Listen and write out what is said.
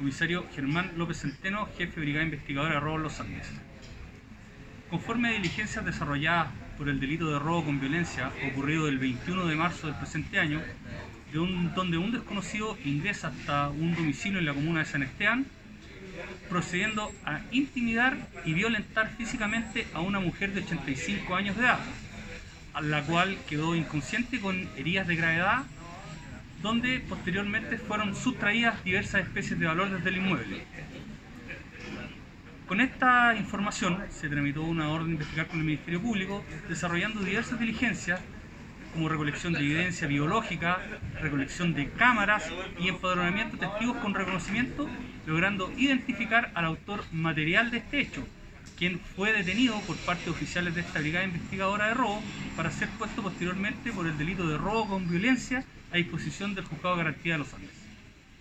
comisario Germán López Centeno, jefe de Brigada Investigadora de Robo Los Andes. Conforme a diligencias desarrolladas por el delito de robo con violencia ocurrido el 21 de marzo del presente año, de un, donde un desconocido ingresa hasta un domicilio en la comuna de San Esteban, procediendo a intimidar y violentar físicamente a una mujer de 85 años de edad, a la cual quedó inconsciente con heridas de gravedad, donde posteriormente fueron sustraídas diversas especies de valor desde el inmueble. Con esta información se tramitó una orden de investigar con el Ministerio Público, desarrollando diversas diligencias como recolección de evidencia biológica, recolección de cámaras y empadronamiento de testigos con reconocimiento, logrando identificar al autor material de este hecho, quien fue detenido por parte de oficiales de esta brigada investigadora de robo para ser puesto posteriormente por el delito de robo con violencia a disposición del juzgado de garantía de los Andes.